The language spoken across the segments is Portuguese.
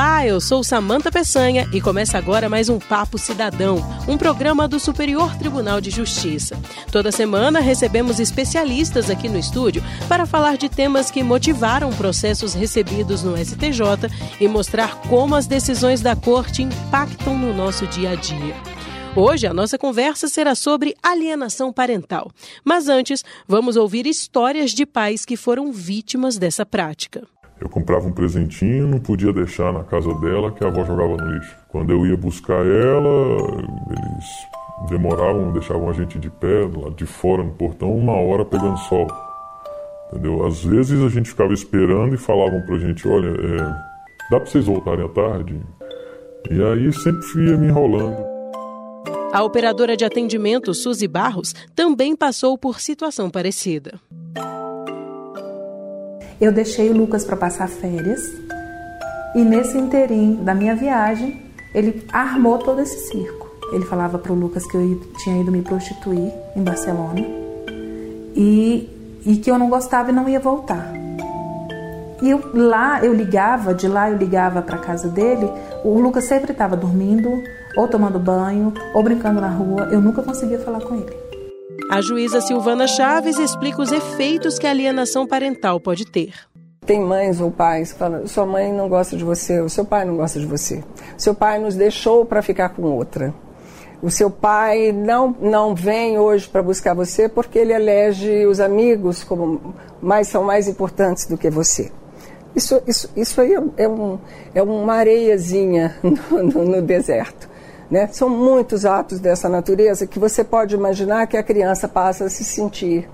Olá, eu sou Samanta Peçanha e começa agora mais um Papo Cidadão, um programa do Superior Tribunal de Justiça. Toda semana recebemos especialistas aqui no estúdio para falar de temas que motivaram processos recebidos no STJ e mostrar como as decisões da Corte impactam no nosso dia a dia. Hoje a nossa conversa será sobre alienação parental. Mas antes, vamos ouvir histórias de pais que foram vítimas dessa prática. Eu comprava um presentinho, não podia deixar na casa dela que a avó jogava no lixo. Quando eu ia buscar ela, eles demoravam, deixavam a gente de pé, lá de fora no portão, uma hora pegando sol. Entendeu? Às vezes a gente ficava esperando e falavam pra gente, olha, é, dá pra vocês voltarem à tarde? E aí sempre ia me enrolando. A operadora de atendimento Suzy Barros também passou por situação parecida. Eu deixei o Lucas para passar férias e nesse interim da minha viagem, ele armou todo esse circo. Ele falava para o Lucas que eu tinha ido me prostituir em Barcelona e, e que eu não gostava e não ia voltar. E eu, lá eu ligava, de lá eu ligava para casa dele, o Lucas sempre estava dormindo, ou tomando banho, ou brincando na rua, eu nunca conseguia falar com ele. A juíza Silvana Chaves explica os efeitos que a alienação parental pode ter. Tem mães ou pais que falam: sua mãe não gosta de você, o seu pai não gosta de você. Seu pai nos deixou para ficar com outra. O seu pai não, não vem hoje para buscar você porque ele elege os amigos como mais são mais importantes do que você. Isso, isso, isso aí é, um, é uma areiazinha no, no, no deserto. Né? São muitos atos dessa natureza que você pode imaginar que a criança passa a se sentir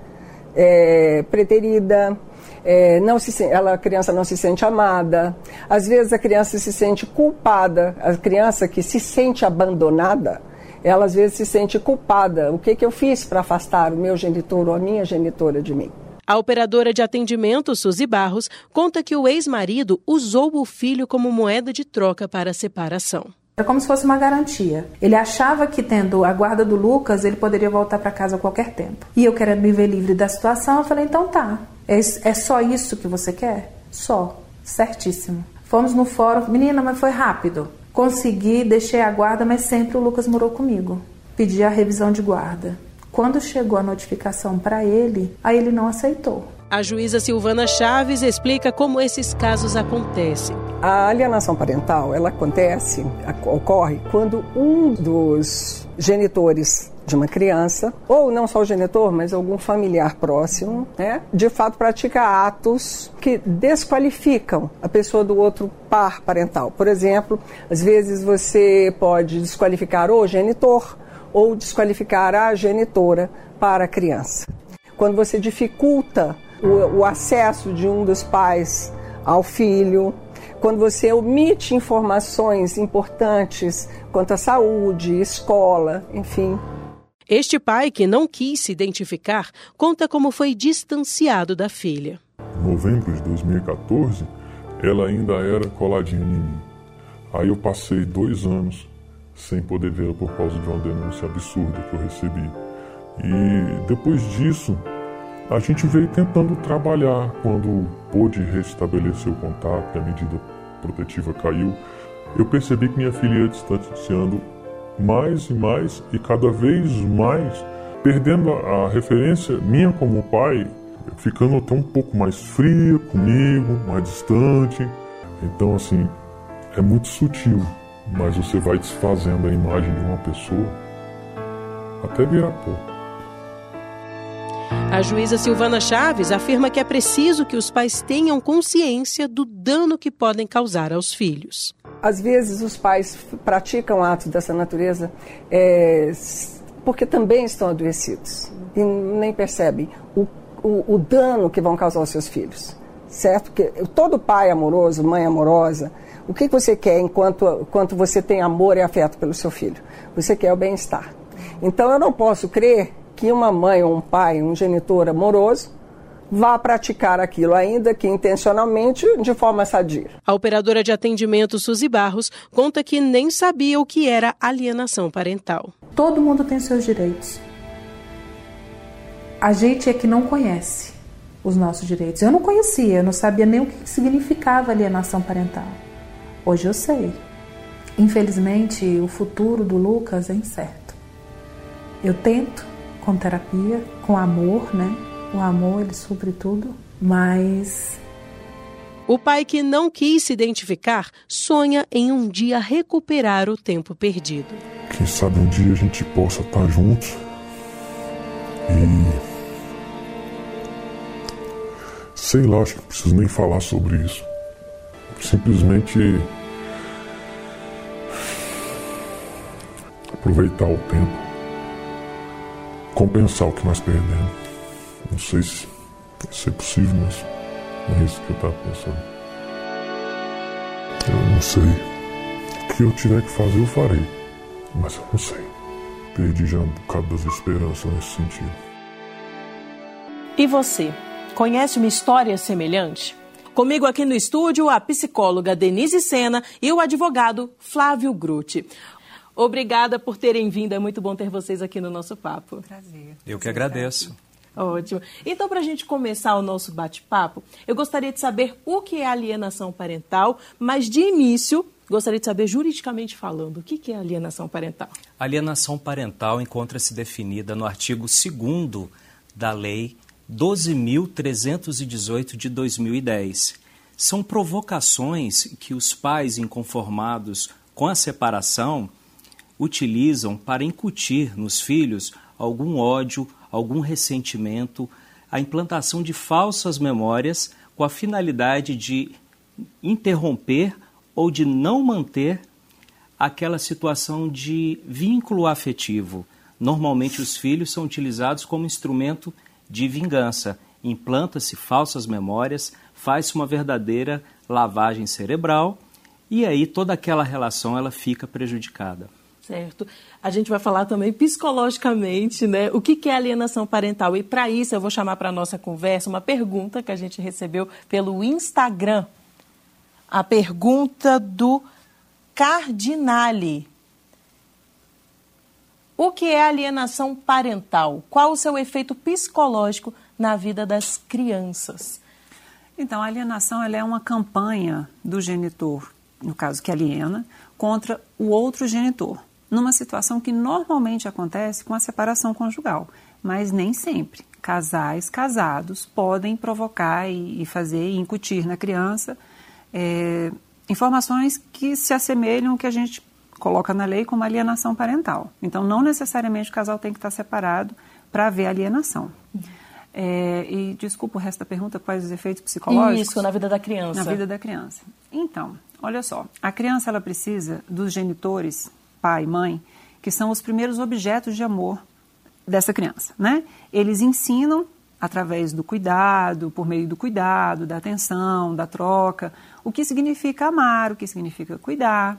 é, preterida, é, não se, ela, a criança não se sente amada, às vezes a criança se sente culpada, a criança que se sente abandonada, ela às vezes se sente culpada. O que, que eu fiz para afastar o meu genitor ou a minha genitora de mim? A operadora de atendimento, Suzy Barros, conta que o ex-marido usou o filho como moeda de troca para a separação. Era como se fosse uma garantia. Ele achava que tendo a guarda do Lucas, ele poderia voltar para casa a qualquer tempo. E eu querendo me ver livre da situação, eu falei: então tá. É, é só isso que você quer? Só. Certíssimo. Fomos no fórum. Menina, mas foi rápido. Consegui, deixei a guarda, mas sempre o Lucas morou comigo. Pedi a revisão de guarda. Quando chegou a notificação para ele, aí ele não aceitou. A juíza Silvana Chaves explica como esses casos acontecem. A alienação parental, ela acontece, ocorre quando um dos genitores de uma criança, ou não só o genitor, mas algum familiar próximo, né, de fato pratica atos que desqualificam a pessoa do outro par parental. Por exemplo, às vezes você pode desqualificar o genitor ou desqualificar a genitora para a criança. Quando você dificulta o, o acesso de um dos pais ao filho, quando você omite informações importantes quanto à saúde, escola, enfim. Este pai, que não quis se identificar, conta como foi distanciado da filha. Em novembro de 2014, ela ainda era coladinha em mim. Aí eu passei dois anos sem poder vê-la por causa de uma denúncia absurda que eu recebi. E depois disso, a gente veio tentando trabalhar quando pôde restabelecer o contato e a medida protetiva caiu. Eu percebi que minha filha ia distanciando mais e mais e cada vez mais perdendo a referência minha como pai, ficando até um pouco mais fria comigo, mais distante. Então, assim, é muito sutil, mas você vai desfazendo a imagem de uma pessoa até virar pó. A juíza Silvana Chaves afirma que é preciso que os pais tenham consciência do dano que podem causar aos filhos. Às vezes os pais praticam atos dessa natureza é, porque também estão adoecidos e nem percebem o, o, o dano que vão causar aos seus filhos. Certo? Porque todo pai amoroso, mãe amorosa, o que você quer enquanto, enquanto você tem amor e afeto pelo seu filho? Você quer o bem-estar. Então eu não posso crer que uma mãe ou um pai, um genitor amoroso, vá praticar aquilo, ainda que intencionalmente, de forma sadia. A operadora de atendimento Suzy Barros conta que nem sabia o que era alienação parental. Todo mundo tem seus direitos. A gente é que não conhece os nossos direitos. Eu não conhecia, eu não sabia nem o que significava alienação parental. Hoje eu sei. Infelizmente, o futuro do Lucas é incerto. Eu tento com terapia, com amor, né? O amor, ele supre tudo, mas o pai que não quis se identificar sonha em um dia recuperar o tempo perdido. Quem sabe um dia a gente possa estar juntos e. Sei lá, acho que não preciso nem falar sobre isso. Simplesmente. Aproveitar o tempo. Compensar o que nós perdemos. Não sei se ser possível, mas. É isso que eu estava pensando. Eu não sei. O que eu tiver que fazer, eu farei. Mas eu não sei. Perdi já um bocado das esperanças nesse sentido. E você? Conhece uma história semelhante? Comigo aqui no estúdio, a psicóloga Denise Sena e o advogado Flávio Grutti. Obrigada por terem vindo, é muito bom ter vocês aqui no nosso papo. Prazer. Eu que agradeço. Ótimo. Então, para a gente começar o nosso bate-papo, eu gostaria de saber o que é alienação parental, mas de início, gostaria de saber juridicamente falando, o que é alienação parental? Alienação parental encontra-se definida no artigo 2 da Lei 12.318 de 2010. São provocações que os pais inconformados com a separação utilizam para incutir nos filhos algum ódio, algum ressentimento, a implantação de falsas memórias com a finalidade de interromper ou de não manter aquela situação de vínculo afetivo. Normalmente, os filhos são utilizados como instrumento de vingança. Implanta-se falsas memórias, faz-se uma verdadeira lavagem cerebral e aí toda aquela relação ela fica prejudicada. Certo. A gente vai falar também psicologicamente, né? O que é alienação parental? E para isso eu vou chamar para nossa conversa uma pergunta que a gente recebeu pelo Instagram. A pergunta do Cardinale. O que é alienação parental? Qual o seu efeito psicológico na vida das crianças? Então, a alienação ela é uma campanha do genitor, no caso que aliena, contra o outro genitor numa situação que normalmente acontece com a separação conjugal, mas nem sempre. Casais casados podem provocar e, fazer e incutir na criança é, informações que se assemelham ao que a gente coloca na lei como alienação parental. Então, não necessariamente o casal tem que estar separado para haver alienação. É, e desculpa o resto da pergunta, quais os efeitos psicológicos? Isso, na vida da criança. Na vida da criança. Então, olha só, a criança ela precisa dos genitores pai e mãe, que são os primeiros objetos de amor dessa criança, né? Eles ensinam através do cuidado, por meio do cuidado, da atenção, da troca, o que significa amar, o que significa cuidar.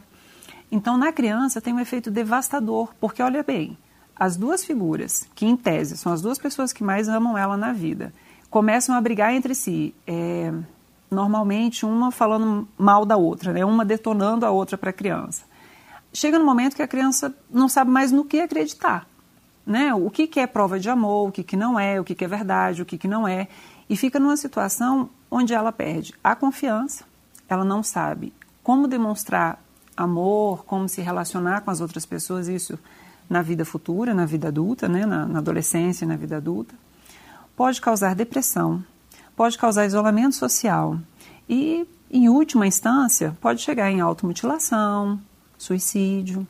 Então, na criança tem um efeito devastador, porque olha bem, as duas figuras, que em tese são as duas pessoas que mais amam ela na vida, começam a brigar entre si. É, normalmente, uma falando mal da outra, né? uma detonando a outra para a criança chega no momento que a criança não sabe mais no que acreditar. Né? O que, que é prova de amor, o que, que não é, o que, que é verdade, o que, que não é. E fica numa situação onde ela perde a confiança, ela não sabe como demonstrar amor, como se relacionar com as outras pessoas, isso na vida futura, na vida adulta, né? na, na adolescência, na vida adulta. Pode causar depressão, pode causar isolamento social e, em última instância, pode chegar em automutilação, suicídio.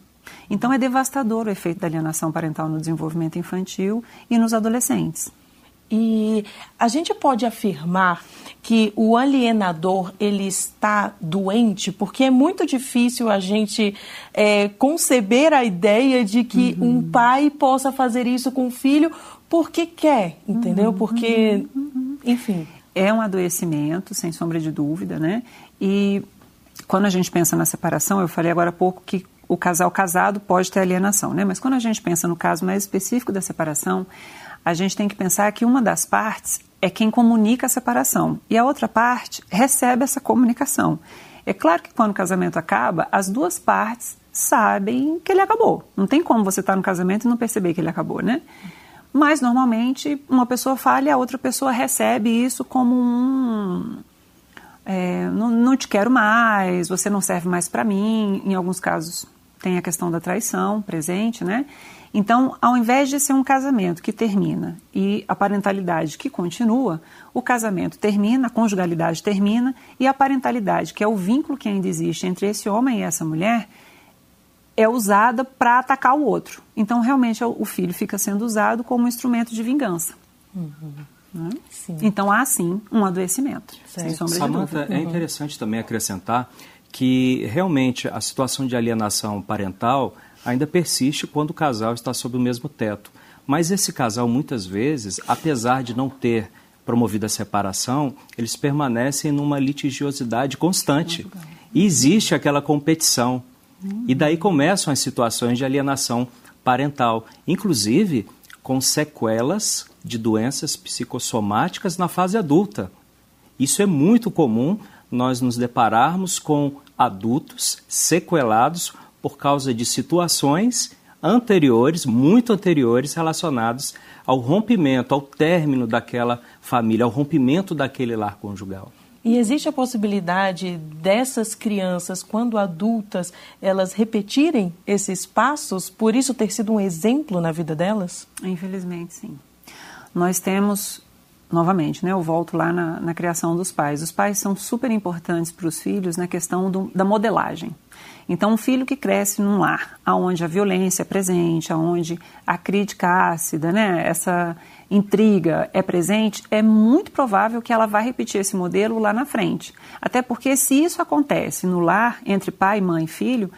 Então é devastador o efeito da alienação parental no desenvolvimento infantil e nos adolescentes. E a gente pode afirmar que o alienador ele está doente, porque é muito difícil a gente é, conceber a ideia de que uhum. um pai possa fazer isso com o filho porque quer, entendeu? Uhum. Porque, uhum. enfim. É um adoecimento, sem sombra de dúvida, né? E quando a gente pensa na separação, eu falei agora há pouco que o casal casado pode ter alienação, né? Mas quando a gente pensa no caso mais específico da separação, a gente tem que pensar que uma das partes é quem comunica a separação e a outra parte recebe essa comunicação. É claro que quando o casamento acaba, as duas partes sabem que ele acabou. Não tem como você estar no casamento e não perceber que ele acabou, né? Mas normalmente uma pessoa fala e a outra pessoa recebe isso como um, é, não, não te quero mais, você não serve mais para mim. Em alguns casos tem a questão da traição presente, né? Então, ao invés de ser um casamento que termina e a parentalidade que continua, o casamento termina, a conjugalidade termina e a parentalidade, que é o vínculo que ainda existe entre esse homem e essa mulher, é usada para atacar o outro. Então, realmente, o filho fica sendo usado como um instrumento de vingança. Uhum. Né? Então, há sim um adoecimento, certo. sem sombra Samantha, de dúvida. é interessante também acrescentar que realmente a situação de alienação parental ainda persiste quando o casal está sob o mesmo teto. Mas esse casal, muitas vezes, apesar de não ter promovido a separação, eles permanecem numa litigiosidade constante. E existe aquela competição. E daí começam as situações de alienação parental, inclusive com sequelas de doenças psicossomáticas na fase adulta. Isso é muito comum nós nos depararmos com adultos sequelados por causa de situações anteriores, muito anteriores, relacionados ao rompimento, ao término daquela família, ao rompimento daquele lar conjugal. E existe a possibilidade dessas crianças, quando adultas, elas repetirem esses passos, por isso ter sido um exemplo na vida delas? Infelizmente, sim. Nós temos, novamente, né, eu volto lá na, na criação dos pais. Os pais são super importantes para os filhos na questão do, da modelagem. Então, um filho que cresce num lar onde a violência é presente, onde a crítica ácida, né, essa intriga é presente, é muito provável que ela vá repetir esse modelo lá na frente. Até porque se isso acontece no lar entre pai, mãe e filho,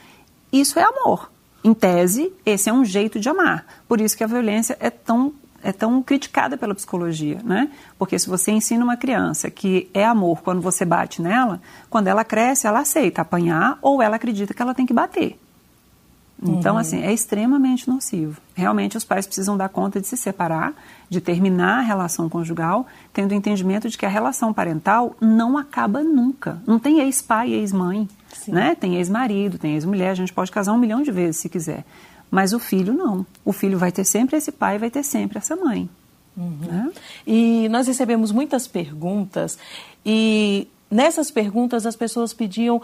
isso é amor. Em tese, esse é um jeito de amar. Por isso que a violência é tão é tão criticada pela psicologia, né? Porque se você ensina uma criança que é amor quando você bate nela, quando ela cresce, ela aceita apanhar ou ela acredita que ela tem que bater. Então, uhum. assim, é extremamente nocivo. Realmente, os pais precisam dar conta de se separar, de terminar a relação conjugal, tendo o entendimento de que a relação parental não acaba nunca. Não tem ex-pai e ex-mãe, né? Tem ex-marido, tem ex-mulher, a gente pode casar um milhão de vezes se quiser. Mas o filho não. O filho vai ter sempre esse pai, vai ter sempre essa mãe. Uhum. Né? E nós recebemos muitas perguntas e nessas perguntas as pessoas pediam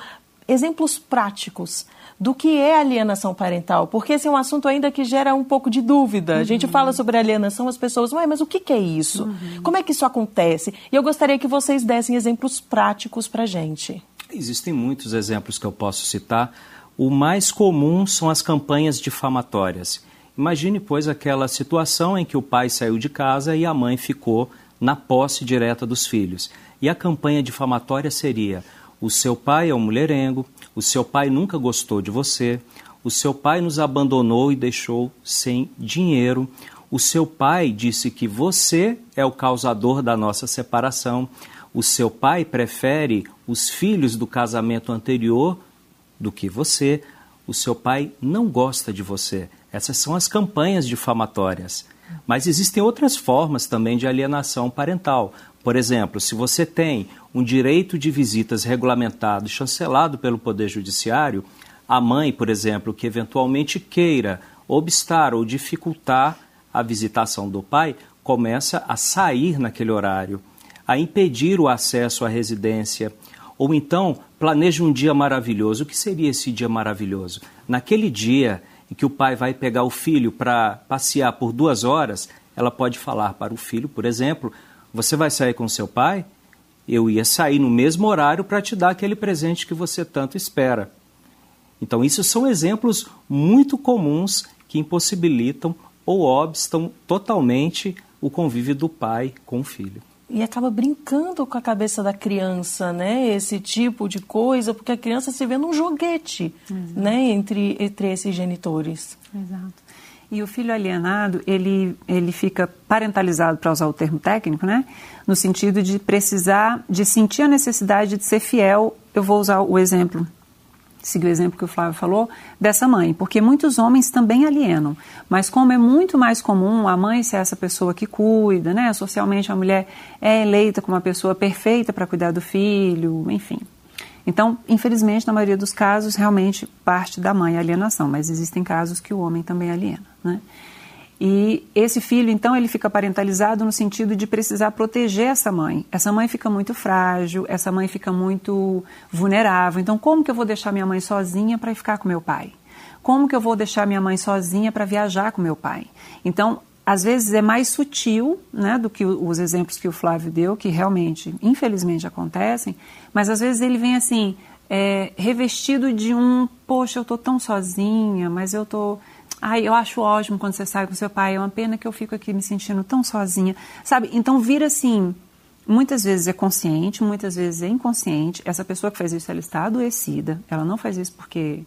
exemplos práticos do que é alienação parental, porque esse é um assunto ainda que gera um pouco de dúvida. Uhum. A gente uhum. fala sobre alienação, as pessoas, Ué, mas o que, que é isso? Uhum. Como é que isso acontece? E eu gostaria que vocês dessem exemplos práticos para gente. Existem muitos exemplos que eu posso citar. O mais comum são as campanhas difamatórias. Imagine, pois, aquela situação em que o pai saiu de casa e a mãe ficou na posse direta dos filhos. E a campanha difamatória seria: o seu pai é um mulherengo, o seu pai nunca gostou de você, o seu pai nos abandonou e deixou sem dinheiro, o seu pai disse que você é o causador da nossa separação, o seu pai prefere os filhos do casamento anterior do que você, o seu pai não gosta de você. Essas são as campanhas difamatórias. Mas existem outras formas também de alienação parental. Por exemplo, se você tem um direito de visitas regulamentado, chancelado pelo Poder Judiciário, a mãe, por exemplo, que eventualmente queira obstar ou dificultar a visitação do pai, começa a sair naquele horário, a impedir o acesso à residência, ou então planeja um dia maravilhoso. O que seria esse dia maravilhoso? Naquele dia em que o pai vai pegar o filho para passear por duas horas, ela pode falar para o filho, por exemplo: Você vai sair com seu pai? Eu ia sair no mesmo horário para te dar aquele presente que você tanto espera. Então, isso são exemplos muito comuns que impossibilitam ou obstam totalmente o convívio do pai com o filho e acaba brincando com a cabeça da criança, né? Esse tipo de coisa, porque a criança se vê num joguete, Exato. né? Entre, entre esses genitores. Exato. E o filho alienado, ele, ele fica parentalizado, para usar o termo técnico, né? No sentido de precisar, de sentir a necessidade de ser fiel. Eu vou usar o exemplo seguir o exemplo que o Flávio falou, dessa mãe, porque muitos homens também alienam, mas como é muito mais comum a mãe ser essa pessoa que cuida, né? Socialmente a mulher é eleita como uma pessoa perfeita para cuidar do filho, enfim. Então, infelizmente, na maioria dos casos, realmente parte da mãe a alienação, mas existem casos que o homem também aliena, né? E esse filho, então, ele fica parentalizado no sentido de precisar proteger essa mãe. Essa mãe fica muito frágil, essa mãe fica muito vulnerável. Então, como que eu vou deixar minha mãe sozinha para ficar com meu pai? Como que eu vou deixar minha mãe sozinha para viajar com meu pai? Então, às vezes é mais sutil né, do que os exemplos que o Flávio deu, que realmente, infelizmente, acontecem, mas às vezes ele vem assim, é, revestido de um, poxa, eu tô tão sozinha, mas eu tô. Ai, eu acho ótimo quando você sai com seu pai, é uma pena que eu fico aqui me sentindo tão sozinha. Sabe? Então vira assim, muitas vezes é consciente, muitas vezes é inconsciente. Essa pessoa que faz isso, ela está adoecida. Ela não faz isso porque,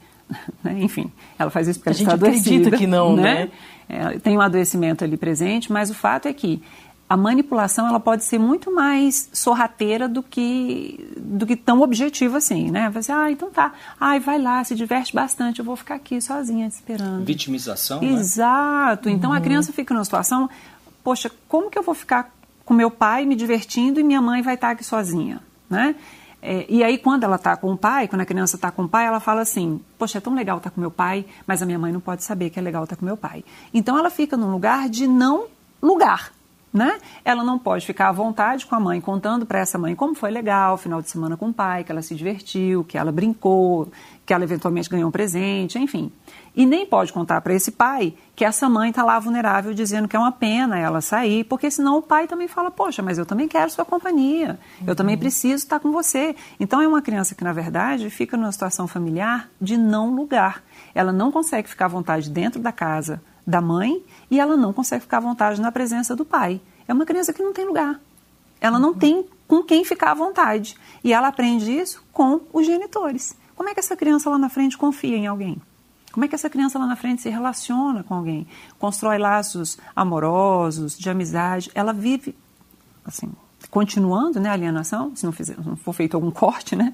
enfim, ela faz isso porque a ela está adoecida. acredita que não, né? né? É, tem um adoecimento ali presente, mas o fato é que a manipulação ela pode ser muito mais sorrateira do que do que tão objetiva assim, né? Você, ah, então tá, ai, vai lá, se diverte bastante, eu vou ficar aqui sozinha esperando. Vitimização, Exato. Né? Então uhum. a criança fica numa situação, poxa, como que eu vou ficar com meu pai me divertindo e minha mãe vai estar aqui sozinha, né? É, e aí, quando ela está com o pai, quando a criança está com o pai, ela fala assim: Poxa, é tão legal estar tá com meu pai, mas a minha mãe não pode saber que é legal estar tá com meu pai. Então, ela fica num lugar de não lugar. Né? Ela não pode ficar à vontade com a mãe, contando para essa mãe como foi legal o final de semana com o pai, que ela se divertiu, que ela brincou, que ela eventualmente ganhou um presente, enfim. E nem pode contar para esse pai que essa mãe está lá vulnerável dizendo que é uma pena ela sair, porque senão o pai também fala: Poxa, mas eu também quero sua companhia, eu também uhum. preciso estar com você. Então é uma criança que, na verdade, fica numa situação familiar de não lugar. Ela não consegue ficar à vontade dentro da casa da mãe e ela não consegue ficar à vontade na presença do pai. É uma criança que não tem lugar. Ela não tem com quem ficar à vontade. E ela aprende isso com os genitores. Como é que essa criança lá na frente confia em alguém? Como é que essa criança lá na frente se relaciona com alguém? Constrói laços amorosos, de amizade. Ela vive, assim, continuando né, a alienação, se não, fizer, não for feito algum corte, né?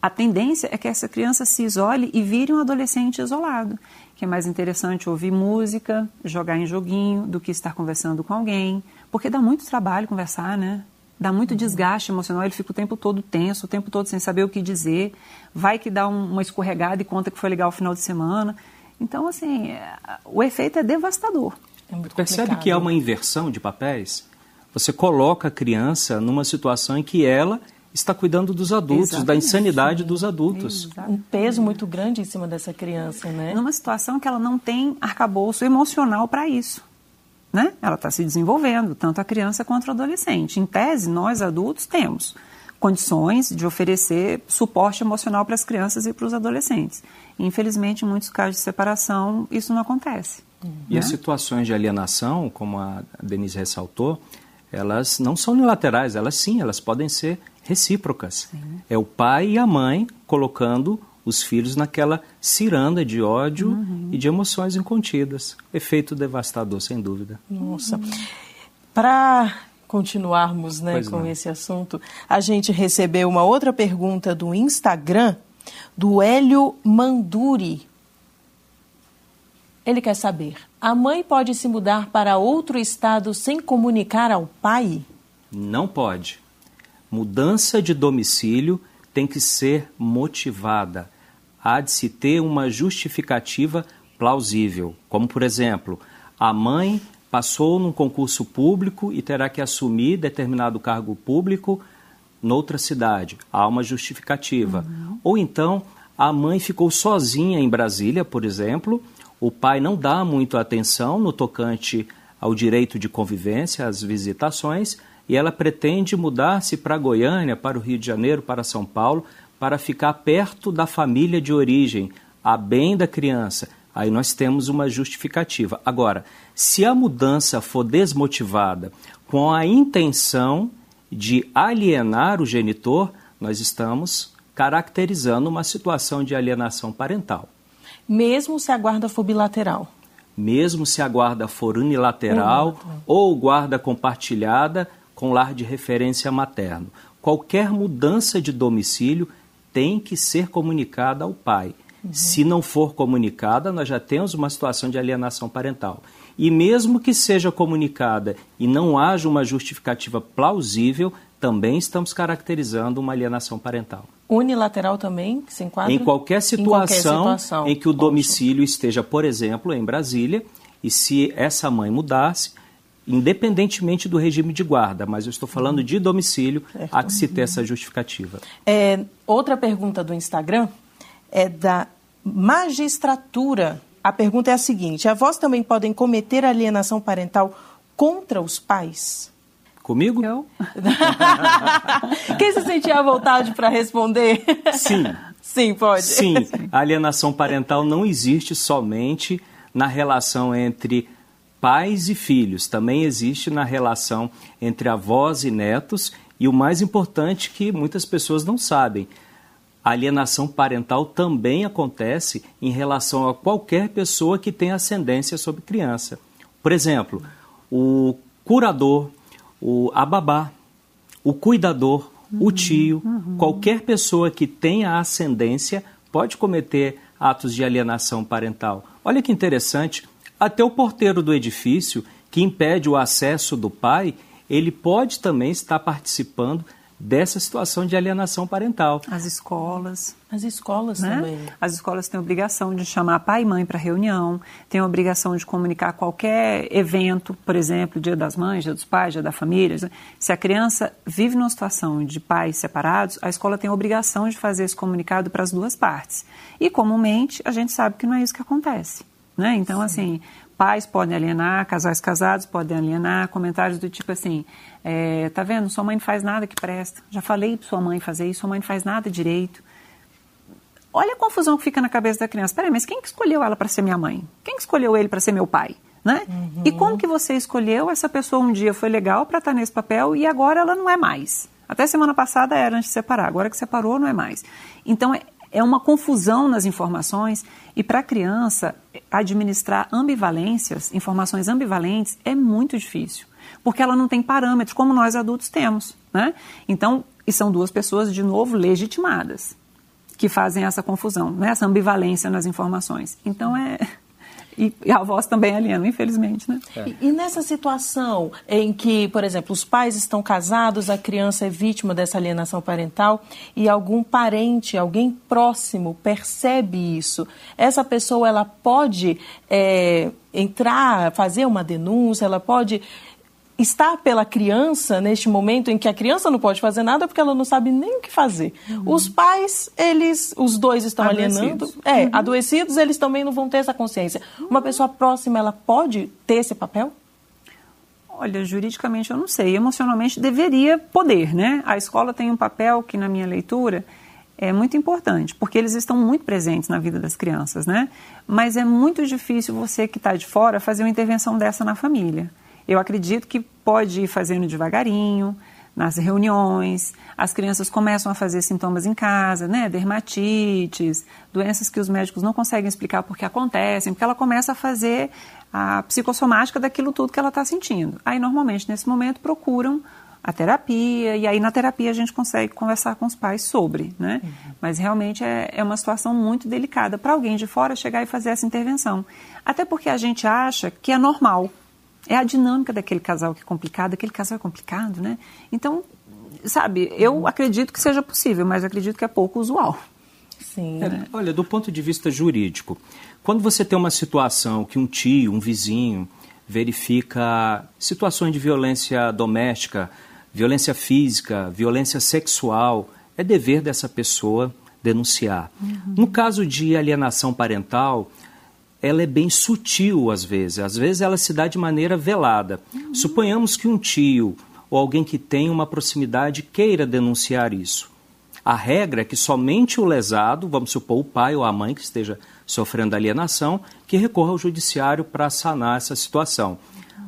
A tendência é que essa criança se isole e vire um adolescente isolado que é mais interessante ouvir música, jogar em joguinho, do que estar conversando com alguém, porque dá muito trabalho conversar, né? Dá muito uhum. desgaste emocional, ele fica o tempo todo tenso, o tempo todo sem saber o que dizer, vai que dá um, uma escorregada e conta que foi legal o final de semana. Então, assim, é, o efeito é devastador. É Percebe que é uma inversão de papéis? Você coloca a criança numa situação em que ela está cuidando dos adultos, Exatamente. da insanidade dos adultos. Exatamente. Um peso muito grande em cima dessa criança, né? Numa situação que ela não tem arcabouço emocional para isso. Né? Ela está se desenvolvendo, tanto a criança quanto o adolescente. Em tese, nós adultos temos condições de oferecer suporte emocional para as crianças e para os adolescentes. Infelizmente, em muitos casos de separação, isso não acontece. E né? as situações de alienação, como a Denise ressaltou, elas não são unilaterais, elas sim, elas podem ser recíprocas. Sim. É o pai e a mãe colocando os filhos naquela ciranda de ódio uhum. e de emoções incontidas. Efeito devastador, sem dúvida. Nossa. Uhum. Para continuarmos né, com não. esse assunto, a gente recebeu uma outra pergunta do Instagram do Hélio Manduri. Ele quer saber: a mãe pode se mudar para outro estado sem comunicar ao pai? Não pode mudança de domicílio tem que ser motivada. Há de se ter uma justificativa plausível, como por exemplo, a mãe passou num concurso público e terá que assumir determinado cargo público noutra cidade. Há uma justificativa. Uhum. Ou então, a mãe ficou sozinha em Brasília, por exemplo, o pai não dá muito atenção no tocante ao direito de convivência, às visitações, e ela pretende mudar-se para Goiânia, para o Rio de Janeiro, para São Paulo, para ficar perto da família de origem, a bem da criança. Aí nós temos uma justificativa. Agora, se a mudança for desmotivada com a intenção de alienar o genitor, nós estamos caracterizando uma situação de alienação parental. Mesmo se a guarda for bilateral? Mesmo se a guarda for unilateral, unilateral. ou guarda compartilhada, com lar de referência materno. Qualquer mudança de domicílio tem que ser comunicada ao pai. Uhum. Se não for comunicada, nós já temos uma situação de alienação parental. E mesmo que seja comunicada e não haja uma justificativa plausível, também estamos caracterizando uma alienação parental. Unilateral também se enquadra? Em qualquer situação em, qualquer situação. em que o domicílio esteja, por exemplo, em Brasília e se essa mãe mudasse, independentemente do regime de guarda, mas eu estou falando de domicílio, certo. há que se ter essa justificativa. É, outra pergunta do Instagram é da magistratura. A pergunta é a seguinte: avós também podem cometer alienação parental contra os pais? Comigo? Eu. Quem se sentia à vontade para responder? Sim. Sim, pode. Sim, a alienação parental não existe somente na relação entre pais e filhos, também existe na relação entre avós e netos, e o mais importante que muitas pessoas não sabem, a alienação parental também acontece em relação a qualquer pessoa que tenha ascendência sobre criança. Por exemplo, o curador, o ababá, o cuidador, uhum, o tio, uhum. qualquer pessoa que tenha ascendência pode cometer atos de alienação parental. Olha que interessante, até o porteiro do edifício que impede o acesso do pai, ele pode também estar participando dessa situação de alienação parental. As escolas. As escolas né? também. As escolas têm a obrigação de chamar pai e mãe para reunião, têm a obrigação de comunicar qualquer evento, por exemplo, Dia das Mães, Dia dos Pais, Dia da Família. Se a criança vive numa situação de pais separados, a escola tem a obrigação de fazer esse comunicado para as duas partes. E comumente a gente sabe que não é isso que acontece. Né? Então, Sim. assim, pais podem alienar, casais casados podem alienar, comentários do tipo assim, é, tá vendo, sua mãe não faz nada que presta, já falei para sua mãe fazer isso, sua mãe não faz nada direito. Olha a confusão que fica na cabeça da criança. Peraí, mas quem que escolheu ela para ser minha mãe? Quem que escolheu ele para ser meu pai? Né? Uhum. E como que você escolheu essa pessoa um dia foi legal para estar tá nesse papel e agora ela não é mais? Até semana passada era antes de separar, agora que separou não é mais. Então é, é uma confusão nas informações e para a criança administrar ambivalências, informações ambivalentes, é muito difícil, porque ela não tem parâmetros como nós adultos temos. Né? Então, e são duas pessoas, de novo, legitimadas, que fazem essa confusão, né? essa ambivalência nas informações. Então, é, e, e a voz também aliena, infelizmente, né? É. E, e, nessa situação em que, por exemplo, os pais estão casados, a criança é vítima dessa alienação parental e algum parente, alguém próximo percebe isso, essa pessoa ela pode é, entrar, fazer uma denúncia, ela pode estar pela criança neste momento em que a criança não pode fazer nada porque ela não sabe nem o que fazer. Uhum. Os pais, eles, os dois estão adoecidos. alienando, é, uhum. adoecidos, eles também não vão ter essa consciência. Uma pessoa próxima, ela pode ter esse papel? Olha, juridicamente eu não sei, emocionalmente deveria poder, né? A escola tem um papel que na minha leitura é muito importante, porque eles estão muito presentes na vida das crianças, né? Mas é muito difícil você que está de fora fazer uma intervenção dessa na família. Eu acredito que pode ir fazendo devagarinho, nas reuniões, as crianças começam a fazer sintomas em casa, né? Dermatites, doenças que os médicos não conseguem explicar porque acontecem, porque ela começa a fazer a psicossomática daquilo tudo que ela está sentindo. Aí, normalmente, nesse momento, procuram a terapia, e aí na terapia a gente consegue conversar com os pais sobre, né? Uhum. Mas realmente é, é uma situação muito delicada para alguém de fora chegar e fazer essa intervenção. Até porque a gente acha que é normal, é a dinâmica daquele casal que é complicado, aquele casal é complicado, né? Então, sabe, eu acredito que seja possível, mas acredito que é pouco usual. Sim. É, olha, do ponto de vista jurídico, quando você tem uma situação que um tio, um vizinho, verifica situações de violência doméstica, violência física, violência sexual, é dever dessa pessoa denunciar. Uhum. No caso de alienação parental, ela é bem sutil às vezes, às vezes ela se dá de maneira velada. Uhum. Suponhamos que um tio ou alguém que tem uma proximidade queira denunciar isso. A regra é que somente o lesado, vamos supor o pai ou a mãe que esteja sofrendo alienação, que recorra ao judiciário para sanar essa situação.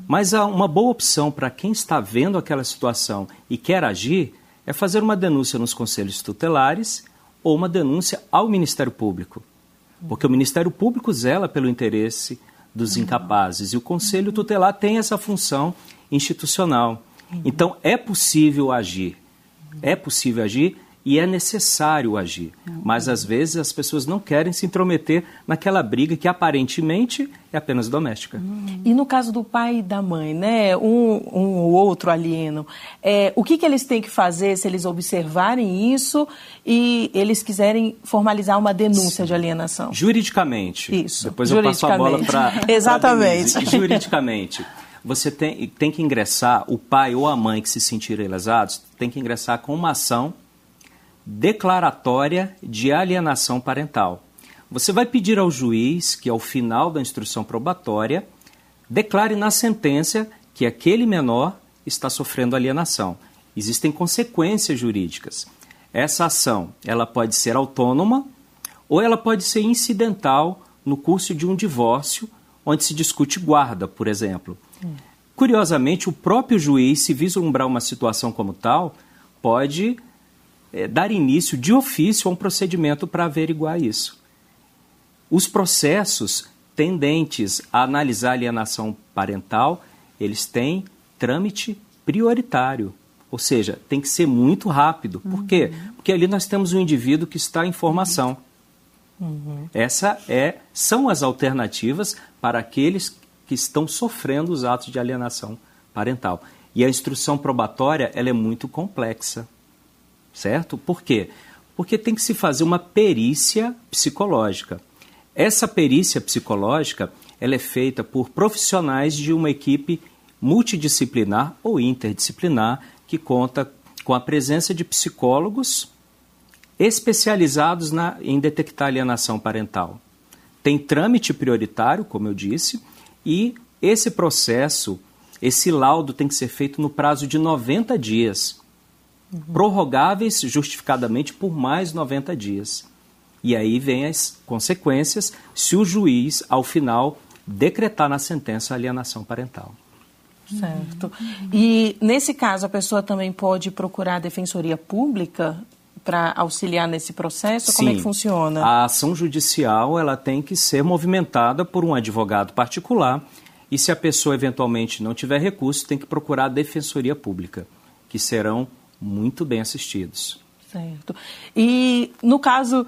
Mas uma boa opção para quem está vendo aquela situação e quer agir é fazer uma denúncia nos conselhos tutelares ou uma denúncia ao Ministério Público. Porque o Ministério Público zela pelo interesse dos incapazes e o Conselho Tutelar tem essa função institucional. Então, é possível agir. É possível agir e é necessário agir. Mas às vezes as pessoas não querem se intrometer naquela briga que aparentemente é apenas doméstica. E no caso do pai e da mãe, né, um, um ou outro alieno, é, o que, que eles têm que fazer se eles observarem isso e eles quiserem formalizar uma denúncia Sim. de alienação? Juridicamente. Isso. Depois eu passo a bola para. Exatamente. Juridicamente você tem, tem que ingressar, o pai ou a mãe que se sentirem lesados, tem que ingressar com uma ação declaratória de alienação parental. Você vai pedir ao juiz que, ao final da instrução probatória, declare na sentença que aquele menor está sofrendo alienação. Existem consequências jurídicas. Essa ação, ela pode ser autônoma ou ela pode ser incidental no curso de um divórcio, onde se discute guarda, por exemplo. Curiosamente, o próprio juiz, se vislumbrar uma situação como tal, pode é, dar início de ofício a um procedimento para averiguar isso. Os processos tendentes a analisar a alienação parental, eles têm trâmite prioritário. Ou seja, tem que ser muito rápido. Por quê? Uhum. Porque ali nós temos um indivíduo que está em formação. Uhum. Essa é, são as alternativas para aqueles que estão sofrendo os atos de alienação parental. E a instrução probatória ela é muito complexa certo? Por quê? Porque tem que se fazer uma perícia psicológica. Essa perícia psicológica ela é feita por profissionais de uma equipe multidisciplinar ou interdisciplinar que conta com a presença de psicólogos especializados na, em detectar alienação parental. Tem trâmite prioritário, como eu disse, e esse processo, esse laudo tem que ser feito no prazo de 90 dias uhum. prorrogáveis justificadamente por mais 90 dias. E aí vem as consequências se o juiz, ao final, decretar na sentença a alienação parental. Certo. E nesse caso, a pessoa também pode procurar a defensoria pública para auxiliar nesse processo? Sim. Como é que funciona? A ação judicial ela tem que ser movimentada por um advogado particular e se a pessoa eventualmente não tiver recurso, tem que procurar a defensoria pública, que serão muito bem assistidos. Certo. E no caso,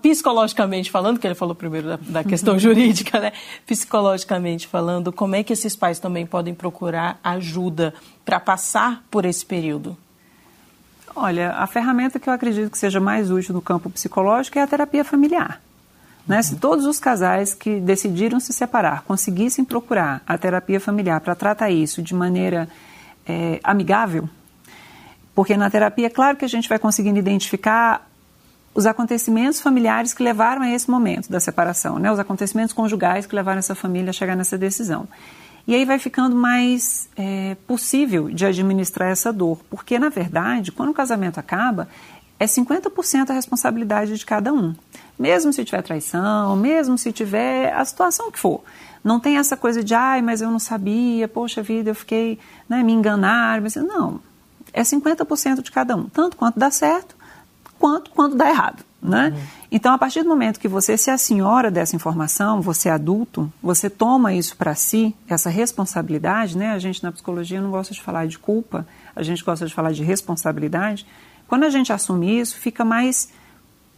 psicologicamente falando, que ele falou primeiro da, da questão jurídica, né? Psicologicamente falando, como é que esses pais também podem procurar ajuda para passar por esse período? Olha, a ferramenta que eu acredito que seja mais útil no campo psicológico é a terapia familiar. Né? Uhum. Se todos os casais que decidiram se separar conseguissem procurar a terapia familiar para tratar isso de maneira é, amigável, porque na terapia, claro que a gente vai conseguindo identificar os acontecimentos familiares que levaram a esse momento da separação, né? os acontecimentos conjugais que levaram essa família a chegar nessa decisão. E aí vai ficando mais é, possível de administrar essa dor, porque na verdade, quando o casamento acaba, é 50% a responsabilidade de cada um. Mesmo se tiver traição, mesmo se tiver a situação que for. Não tem essa coisa de, ai, mas eu não sabia, poxa vida, eu fiquei, né, me enganar. Mas, não, é 50% de cada um, tanto quanto dá certo, quanto quando dá errado. Né? Uhum. Então, a partir do momento que você se assenhora dessa informação, você é adulto, você toma isso para si, essa responsabilidade, né? a gente na psicologia não gosta de falar de culpa, a gente gosta de falar de responsabilidade. Quando a gente assume isso, fica mais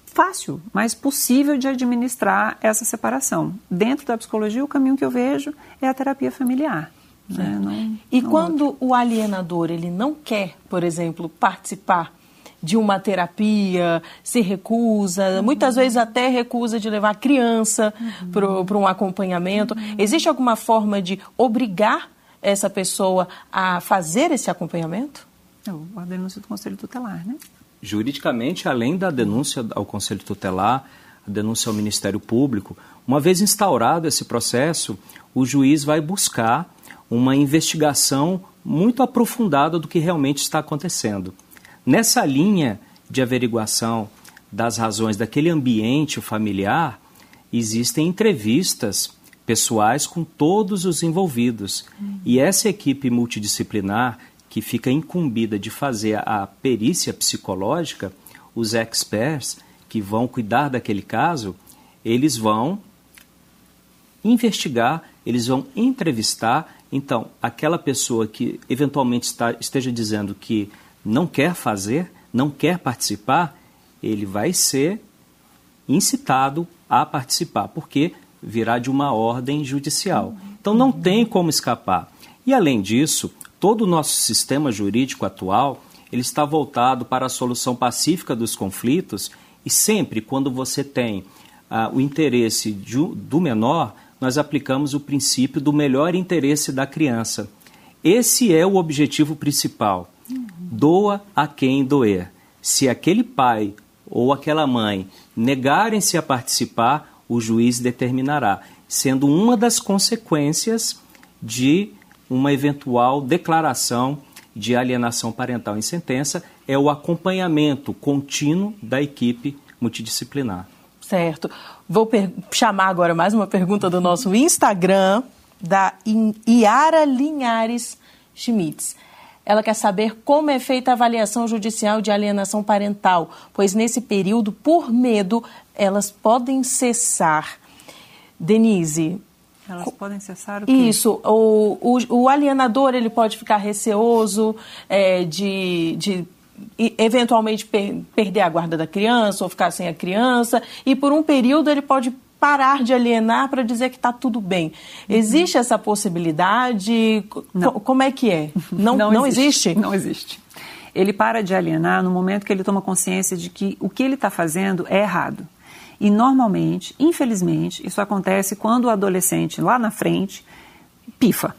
fácil, mais possível de administrar essa separação. Dentro da psicologia, o caminho que eu vejo é a terapia familiar. Né? Não, e não quando outro. o alienador ele não quer, por exemplo, participar de uma terapia, se recusa, uhum. muitas vezes até recusa de levar a criança uhum. para um acompanhamento. Uhum. Existe alguma forma de obrigar essa pessoa a fazer esse acompanhamento? Não, a denúncia do Conselho Tutelar, né? Juridicamente, além da denúncia ao Conselho Tutelar, a denúncia ao Ministério Público, uma vez instaurado esse processo, o juiz vai buscar uma investigação muito aprofundada do que realmente está acontecendo. Nessa linha de averiguação das razões daquele ambiente familiar, existem entrevistas pessoais com todos os envolvidos. Uhum. E essa equipe multidisciplinar que fica incumbida de fazer a perícia psicológica, os experts que vão cuidar daquele caso, eles vão investigar, eles vão entrevistar então, aquela pessoa que eventualmente está, esteja dizendo que não quer fazer, não quer participar, ele vai ser incitado a participar, porque virá de uma ordem judicial. Então não tem como escapar. E além disso, todo o nosso sistema jurídico atual, ele está voltado para a solução pacífica dos conflitos e sempre quando você tem ah, o interesse de, do menor, nós aplicamos o princípio do melhor interesse da criança. Esse é o objetivo principal. Doa a quem doer. Se aquele pai ou aquela mãe negarem-se a participar, o juiz determinará, sendo uma das consequências de uma eventual declaração de alienação parental em sentença é o acompanhamento contínuo da equipe multidisciplinar. Certo. Vou chamar agora mais uma pergunta do nosso Instagram, da Iara Linhares Schmitz. Ela quer saber como é feita a avaliação judicial de alienação parental, pois nesse período, por medo, elas podem cessar. Denise. Elas podem cessar o quê? Isso. O, o, o alienador ele pode ficar receoso é, de, de eventualmente per, perder a guarda da criança ou ficar sem a criança, e por um período ele pode parar de alienar para dizer que está tudo bem. Existe essa possibilidade? Não. Como é que é? Não, não, não existe. existe? Não existe. Ele para de alienar no momento que ele toma consciência de que o que ele está fazendo é errado. E normalmente, infelizmente, isso acontece quando o adolescente lá na frente pifa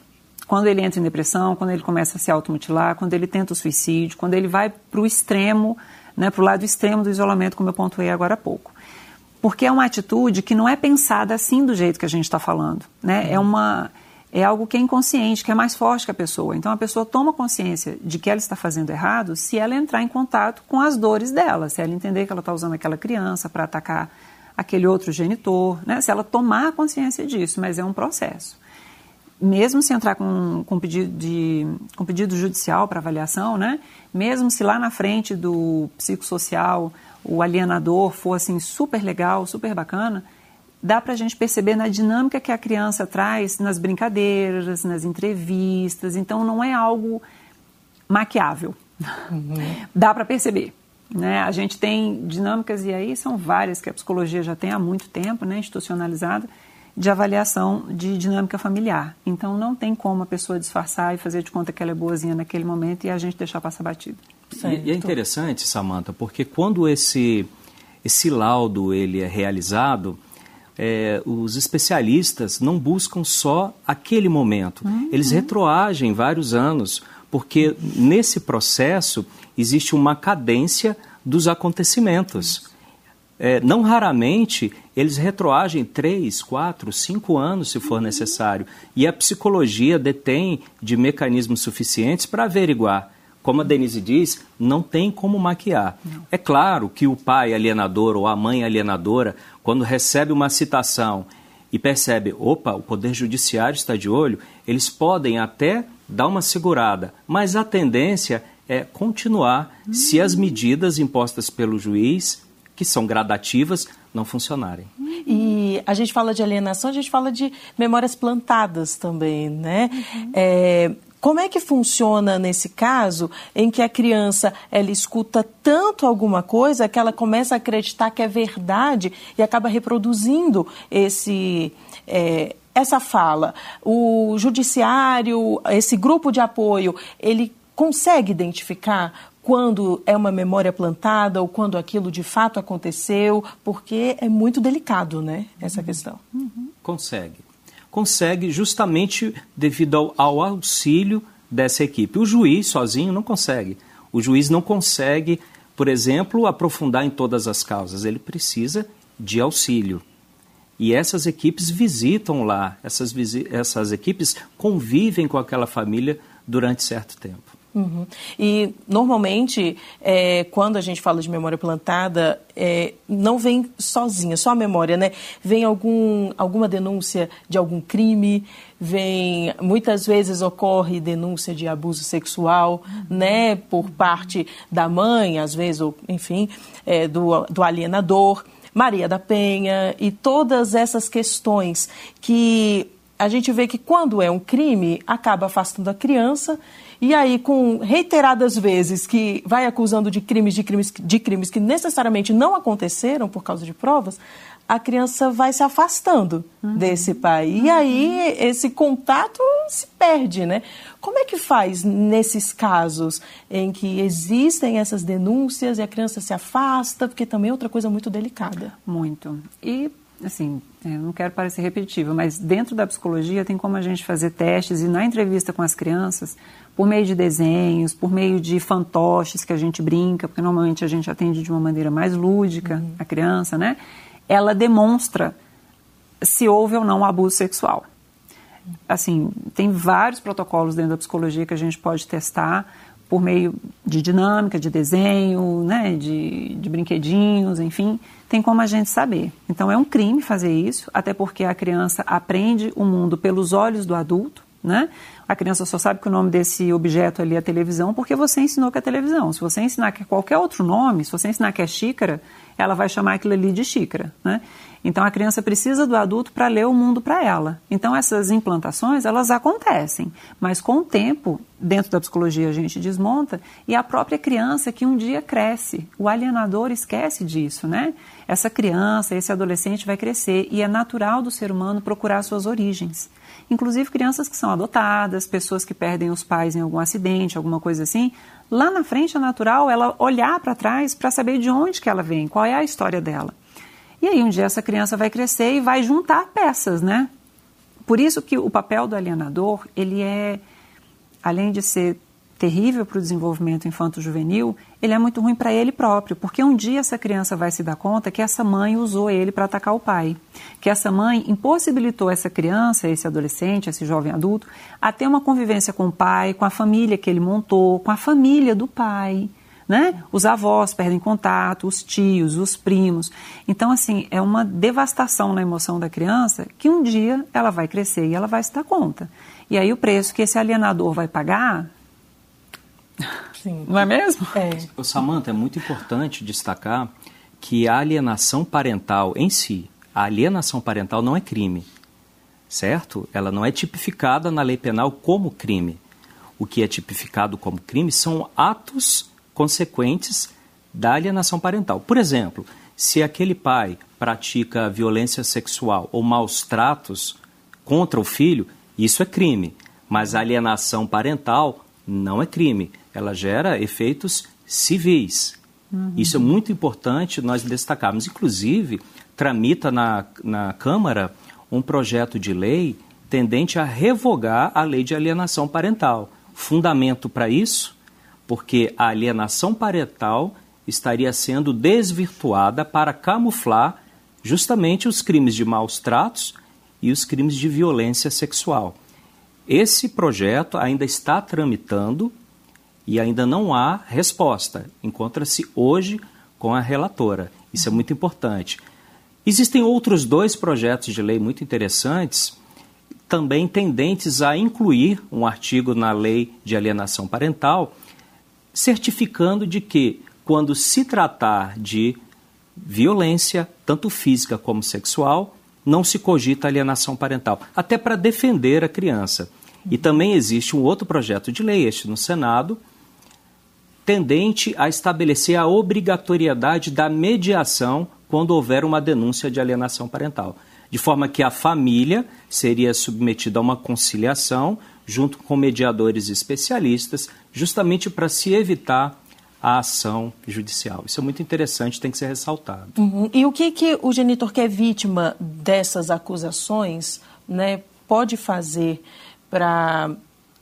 quando ele entra em depressão, quando ele começa a se automutilar, quando ele tenta o suicídio, quando ele vai para o extremo, né, para o lado extremo do isolamento, como eu pontuei agora há pouco. Porque é uma atitude que não é pensada assim do jeito que a gente está falando. Né? É, uma, é algo que é inconsciente, que é mais forte que a pessoa. Então a pessoa toma consciência de que ela está fazendo errado se ela entrar em contato com as dores dela, se ela entender que ela está usando aquela criança para atacar aquele outro genitor, né? se ela tomar consciência disso, mas é um processo mesmo se entrar com, com, pedido, de, com pedido judicial para avaliação, né? mesmo se lá na frente do psicossocial o alienador for assim super legal, super bacana, dá para a gente perceber na dinâmica que a criança traz nas brincadeiras, nas entrevistas. Então não é algo maquiável. Uhum. Dá para perceber. Né? A gente tem dinâmicas, e aí são várias que a psicologia já tem há muito tempo, né, institucionalizada, de avaliação de dinâmica familiar. Então não tem como a pessoa disfarçar e fazer de conta que ela é boazinha naquele momento e a gente deixar passar batido. E, e, é interessante, Samantha, porque quando esse, esse laudo ele é realizado, é, os especialistas não buscam só aquele momento, uhum. eles retroagem vários anos, porque nesse processo existe uma cadência dos acontecimentos. É, não raramente eles retroagem três, quatro, cinco anos, se for necessário. E a psicologia detém de mecanismos suficientes para averiguar. Como a Denise diz, não tem como maquiar. Não. É claro que o pai alienador ou a mãe alienadora, quando recebe uma citação e percebe, opa, o Poder Judiciário está de olho, eles podem até dar uma segurada, mas a tendência é continuar hum. se as medidas impostas pelo juiz que são gradativas, não funcionarem. E a gente fala de alienação, a gente fala de memórias plantadas também, né? Uhum. É, como é que funciona nesse caso em que a criança ela escuta tanto alguma coisa que ela começa a acreditar que é verdade e acaba reproduzindo esse é, essa fala? O judiciário, esse grupo de apoio, ele consegue identificar quando é uma memória plantada ou quando aquilo de fato aconteceu, porque é muito delicado, né, essa uhum. questão. Uhum. Consegue. Consegue justamente devido ao, ao auxílio dessa equipe. O juiz sozinho não consegue. O juiz não consegue, por exemplo, aprofundar em todas as causas. Ele precisa de auxílio. E essas equipes visitam lá, essas, essas equipes convivem com aquela família durante certo tempo. Uhum. E normalmente, é, quando a gente fala de memória plantada, é, não vem sozinha, só a memória, né? Vem algum, alguma denúncia de algum crime, vem muitas vezes ocorre denúncia de abuso sexual, uhum. né? Por parte da mãe, às vezes, ou enfim, é, do, do alienador. Maria da Penha e todas essas questões que a gente vê que quando é um crime, acaba afastando a criança e aí com reiteradas vezes que vai acusando de crimes, de crimes, de crimes que necessariamente não aconteceram por causa de provas, a criança vai se afastando uhum. desse pai. E aí esse contato se perde, né? Como é que faz nesses casos em que existem essas denúncias e a criança se afasta? Porque também é outra coisa muito delicada. Muito. E, assim, não quero parecer repetitivo, mas dentro da psicologia tem como a gente fazer testes e na entrevista com as crianças, por meio de desenhos, por meio de fantoches que a gente brinca, porque normalmente a gente atende de uma maneira mais lúdica uhum. a criança, né? ela demonstra se houve ou não abuso sexual. Assim, tem vários protocolos dentro da psicologia que a gente pode testar por meio de dinâmica, de desenho, né, de, de brinquedinhos, enfim, tem como a gente saber. Então é um crime fazer isso, até porque a criança aprende o mundo pelos olhos do adulto, né? A criança só sabe que o nome desse objeto ali é televisão porque você ensinou que é televisão. Se você ensinar que é qualquer outro nome, se você ensinar que é xícara, ela vai chamar aquilo ali de xícara, né? Então a criança precisa do adulto para ler o mundo para ela. Então essas implantações elas acontecem, mas com o tempo dentro da psicologia a gente desmonta e a própria criança que um dia cresce, o alienador esquece disso, né? Essa criança, esse adolescente vai crescer e é natural do ser humano procurar suas origens. Inclusive crianças que são adotadas, pessoas que perdem os pais em algum acidente, alguma coisa assim, lá na frente é natural ela olhar para trás para saber de onde que ela vem, qual é a história dela. E aí um dia essa criança vai crescer e vai juntar peças, né? Por isso que o papel do alienador, ele é, além de ser terrível para o desenvolvimento infanto-juvenil, ele é muito ruim para ele próprio, porque um dia essa criança vai se dar conta que essa mãe usou ele para atacar o pai, que essa mãe impossibilitou essa criança, esse adolescente, esse jovem adulto, a ter uma convivência com o pai, com a família que ele montou, com a família do pai. Né? Os avós perdem contato, os tios, os primos. Então, assim, é uma devastação na emoção da criança que um dia ela vai crescer e ela vai se dar conta. E aí o preço que esse alienador vai pagar Sim. Não é mesmo? É. Samanta, é muito importante destacar que a alienação parental em si, a alienação parental não é crime, certo? Ela não é tipificada na lei penal como crime. O que é tipificado como crime são atos consequentes da alienação parental. Por exemplo, se aquele pai pratica violência sexual ou maus tratos contra o filho, isso é crime. Mas a alienação parental não é crime ela gera efeitos civis. Uhum. Isso é muito importante nós destacarmos. Inclusive, tramita na, na Câmara um projeto de lei tendente a revogar a lei de alienação parental. Fundamento para isso, porque a alienação parental estaria sendo desvirtuada para camuflar justamente os crimes de maus tratos e os crimes de violência sexual. Esse projeto ainda está tramitando e ainda não há resposta. Encontra-se hoje com a relatora. Isso é muito importante. Existem outros dois projetos de lei muito interessantes, também tendentes a incluir um artigo na lei de alienação parental, certificando de que, quando se tratar de violência, tanto física como sexual, não se cogita alienação parental, até para defender a criança. E também existe um outro projeto de lei, este no Senado, tendente a estabelecer a obrigatoriedade da mediação quando houver uma denúncia de alienação parental, de forma que a família seria submetida a uma conciliação junto com mediadores especialistas, justamente para se evitar a ação judicial. Isso é muito interessante, tem que ser ressaltado. Uhum. E o que, que o genitor que é vítima dessas acusações né, pode fazer para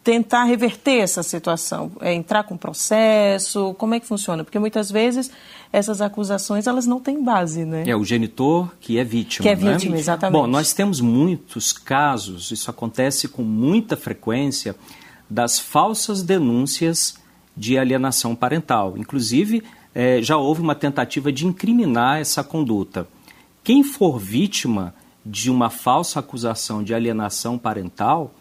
tentar reverter essa situação, é entrar com processo, como é que funciona? Porque muitas vezes essas acusações elas não têm base, né? É o genitor que é vítima. Que é vítima, né? exatamente. Bom, nós temos muitos casos, isso acontece com muita frequência, das falsas denúncias de alienação parental. Inclusive, é, já houve uma tentativa de incriminar essa conduta. Quem for vítima de uma falsa acusação de alienação parental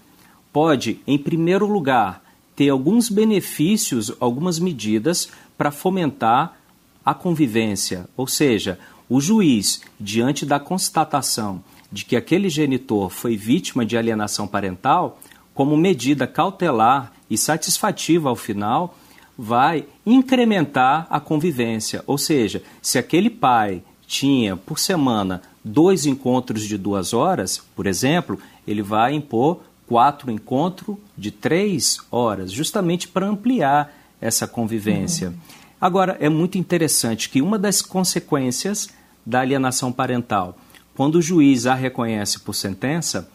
pode, em primeiro lugar, ter alguns benefícios, algumas medidas para fomentar a convivência, ou seja, o juiz, diante da constatação de que aquele genitor foi vítima de alienação parental, como medida cautelar e satisfativa ao final, vai incrementar a convivência. Ou seja, se aquele pai tinha por semana dois encontros de duas horas, por exemplo, ele vai impor quatro encontros de três horas, justamente para ampliar essa convivência. Uhum. Agora, é muito interessante que uma das consequências da alienação parental, quando o juiz a reconhece por sentença,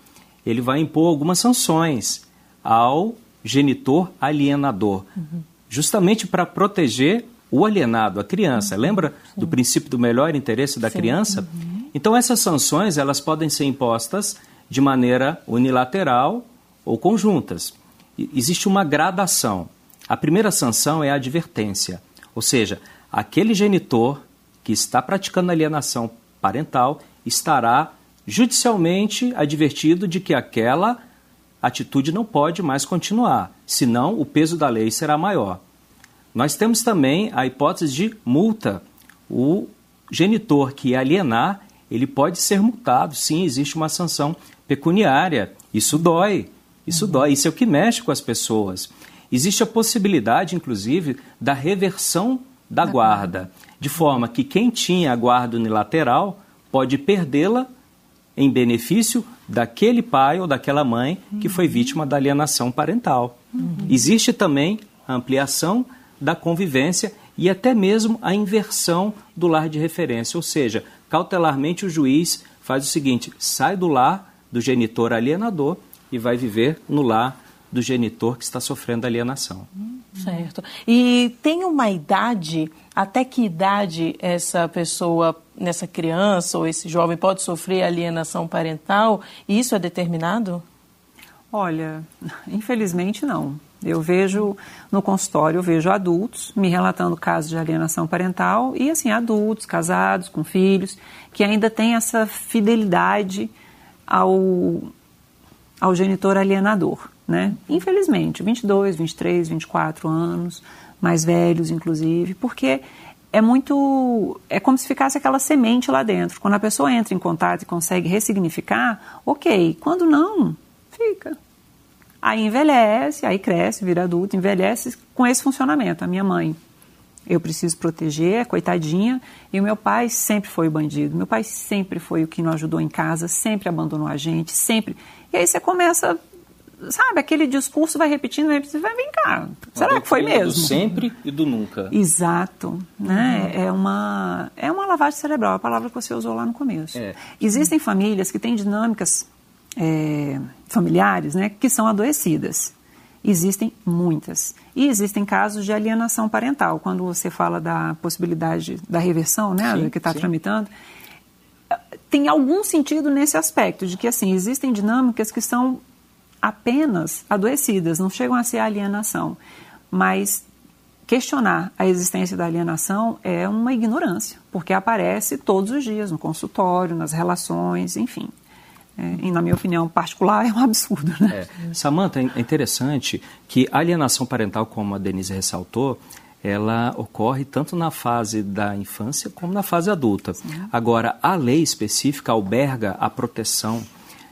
ele vai impor algumas sanções ao genitor alienador, uhum. justamente para proteger o alienado, a criança. Uhum. Lembra Sim. do princípio do melhor interesse da Sim. criança? Uhum. Então essas sanções elas podem ser impostas de maneira unilateral ou conjuntas. existe uma gradação. A primeira sanção é a advertência, ou seja, aquele genitor que está praticando alienação parental estará judicialmente advertido de que aquela atitude não pode mais continuar, senão o peso da lei será maior. Nós temos também a hipótese de multa. O genitor que alienar, ele pode ser multado. Sim, existe uma sanção pecuniária. Isso dói. Isso uhum. dói. Isso é o que mexe com as pessoas. Existe a possibilidade, inclusive, da reversão da guarda, de forma que quem tinha a guarda unilateral pode perdê-la em benefício daquele pai ou daquela mãe que foi vítima da alienação parental. Uhum. Existe também a ampliação da convivência e até mesmo a inversão do lar de referência, ou seja, cautelarmente o juiz faz o seguinte: sai do lar do genitor alienador e vai viver no lar do genitor que está sofrendo alienação. Certo. E tem uma idade, até que idade essa pessoa, nessa criança ou esse jovem pode sofrer alienação parental? E isso é determinado? Olha, infelizmente não. Eu vejo no consultório, eu vejo adultos me relatando casos de alienação parental e assim adultos casados com filhos que ainda têm essa fidelidade ao ao genitor alienador, né? Infelizmente, 22, 23, 24 anos, mais velhos inclusive, porque é muito. É como se ficasse aquela semente lá dentro. Quando a pessoa entra em contato e consegue ressignificar, ok. Quando não, fica. Aí envelhece, aí cresce, vira adulto, envelhece com esse funcionamento. A minha mãe, eu preciso proteger, coitadinha, e o meu pai sempre foi o bandido. Meu pai sempre foi o que não ajudou em casa, sempre abandonou a gente, sempre. E aí você começa sabe, aquele discurso vai repetindo, vai repetindo, vai vem cá. Será que foi mesmo? Do sempre e do nunca. Exato, né? Uhum. É uma é uma lavagem cerebral, a palavra que você usou lá no começo. É. Existem famílias que têm dinâmicas é, familiares, né, que são adoecidas. Existem muitas. E existem casos de alienação parental. Quando você fala da possibilidade da reversão, né, sim, que está tramitando, tem algum sentido nesse aspecto, de que assim, existem dinâmicas que são apenas adoecidas, não chegam a ser alienação. Mas questionar a existência da alienação é uma ignorância, porque aparece todos os dias no consultório, nas relações, enfim. É, e, na minha opinião particular, é um absurdo. Né? É. Samanta, é interessante que a alienação parental, como a Denise ressaltou, ela ocorre tanto na fase da infância como na fase adulta. Sim. Agora, a lei específica alberga a proteção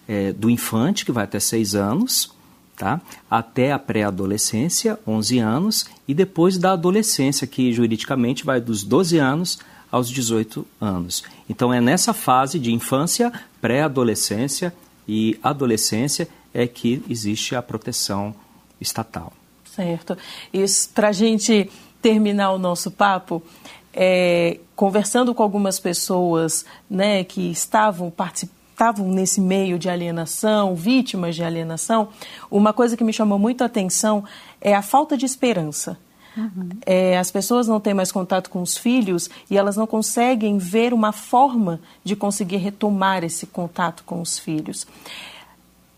é, do infante, que vai até 6 anos, tá? até a pré-adolescência, 11 anos, e depois da adolescência, que juridicamente vai dos 12 anos aos 18 anos. Então é nessa fase de infância, pré-adolescência e adolescência é que existe a proteção estatal. Certo. E para a gente terminar o nosso papo, é, conversando com algumas pessoas né, que estavam estavam nesse meio de alienação, vítimas de alienação, uma coisa que me chamou muito a atenção é a falta de esperança. Uhum. É, as pessoas não têm mais contato com os filhos e elas não conseguem ver uma forma de conseguir retomar esse contato com os filhos.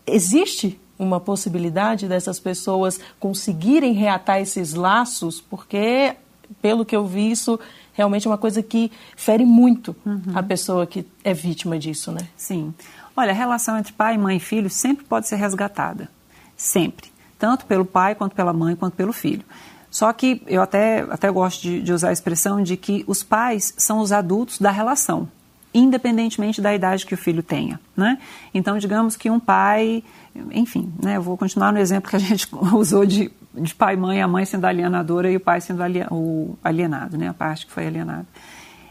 Existe uma possibilidade dessas pessoas conseguirem reatar esses laços, porque, pelo que eu vi, isso realmente é uma coisa que fere muito uhum. a pessoa que é vítima disso, né? Sim. Olha, a relação entre pai, mãe e filho sempre pode ser resgatada. Sempre. Tanto pelo pai, quanto pela mãe, quanto pelo filho. Só que eu até, até gosto de, de usar a expressão de que os pais são os adultos da relação. independentemente da idade que o filho tenha. Né? Então, digamos que um pai, enfim, né, eu vou continuar no exemplo que a gente usou de, de pai e mãe, a mãe sendo alienadora e o pai sendo alien, o alienado, né, a parte que foi alienada.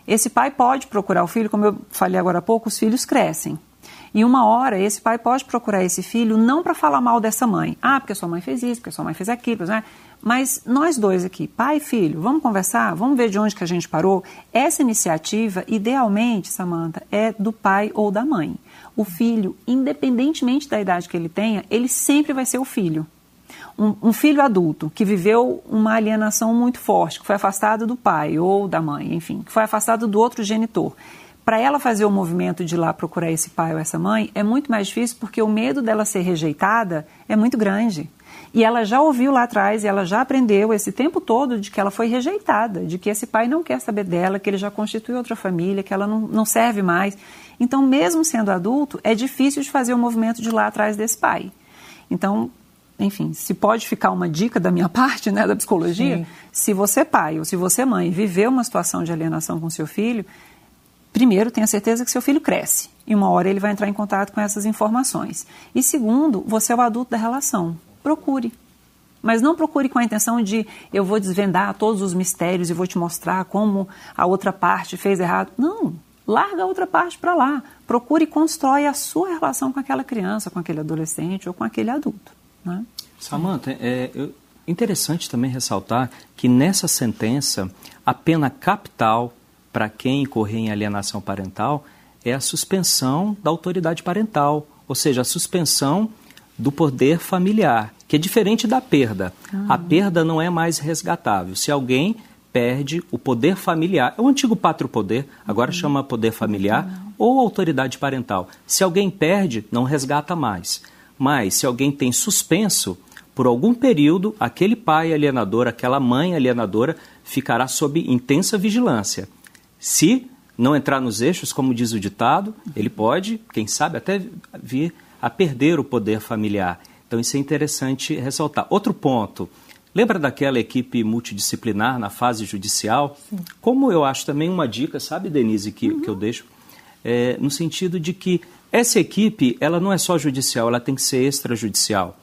Esse pai pode procurar o filho, como eu falei agora há pouco, os filhos crescem. E uma hora esse pai pode procurar esse filho não para falar mal dessa mãe. Ah, porque sua mãe fez isso, porque sua mãe fez aquilo, né? Mas nós dois aqui, pai e filho, vamos conversar? Vamos ver de onde que a gente parou? Essa iniciativa, idealmente, Samantha, é do pai ou da mãe. O filho, independentemente da idade que ele tenha, ele sempre vai ser o filho. Um, um, filho adulto que viveu uma alienação muito forte, que foi afastado do pai ou da mãe, enfim, que foi afastado do outro genitor. Para ela fazer o movimento de ir lá procurar esse pai ou essa mãe é muito mais difícil porque o medo dela ser rejeitada é muito grande. E ela já ouviu lá atrás e ela já aprendeu esse tempo todo de que ela foi rejeitada, de que esse pai não quer saber dela, que ele já constitui outra família, que ela não, não serve mais. Então, mesmo sendo adulto, é difícil de fazer o movimento de lá atrás desse pai. Então, enfim, se pode ficar uma dica da minha parte, né, da psicologia, Sim. se você pai ou se você mãe viveu uma situação de alienação com seu filho, primeiro tenha certeza que seu filho cresce e uma hora ele vai entrar em contato com essas informações. E segundo, você é o adulto da relação procure. Mas não procure com a intenção de eu vou desvendar todos os mistérios e vou te mostrar como a outra parte fez errado. Não, larga a outra parte para lá. Procure e constrói a sua relação com aquela criança, com aquele adolescente ou com aquele adulto. Né? Samanta, é, interessante também ressaltar que nessa sentença a pena capital para quem incorrer em alienação parental é a suspensão da autoridade parental, ou seja, a suspensão do poder familiar, que é diferente da perda. Ah. A perda não é mais resgatável. Se alguém perde o poder familiar, é o antigo pátrio poder, agora uhum. chama poder familiar, uhum. ou autoridade parental. Se alguém perde, não resgata mais. Mas se alguém tem suspenso, por algum período, aquele pai alienador, aquela mãe alienadora, ficará sob intensa vigilância. Se não entrar nos eixos, como diz o ditado, ele pode, quem sabe, até vir a perder o poder familiar. Então, isso é interessante ressaltar. Outro ponto. Lembra daquela equipe multidisciplinar na fase judicial? Sim. Como eu acho também uma dica, sabe, Denise, que, uhum. que eu deixo, é, no sentido de que essa equipe, ela não é só judicial, ela tem que ser extrajudicial.